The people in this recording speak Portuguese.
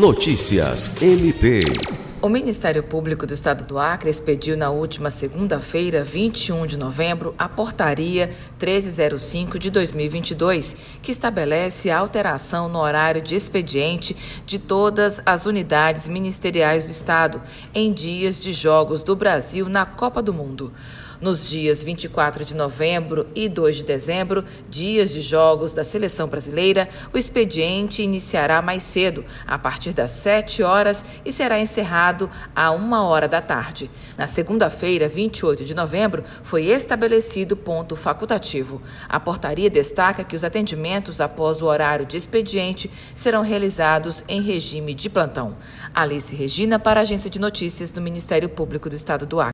Notícias MP. O Ministério Público do Estado do Acre expediu na última segunda-feira, 21 de novembro, a Portaria 1305 de 2022, que estabelece a alteração no horário de expediente de todas as unidades ministeriais do Estado em dias de Jogos do Brasil na Copa do Mundo. Nos dias 24 de novembro e 2 de dezembro, dias de jogos da seleção brasileira, o expediente iniciará mais cedo, a partir das 7 horas, e será encerrado a 1 hora da tarde. Na segunda-feira, 28 de novembro, foi estabelecido ponto facultativo. A portaria destaca que os atendimentos após o horário de expediente serão realizados em regime de plantão. Alice Regina, para a Agência de Notícias do Ministério Público do Estado do Acre.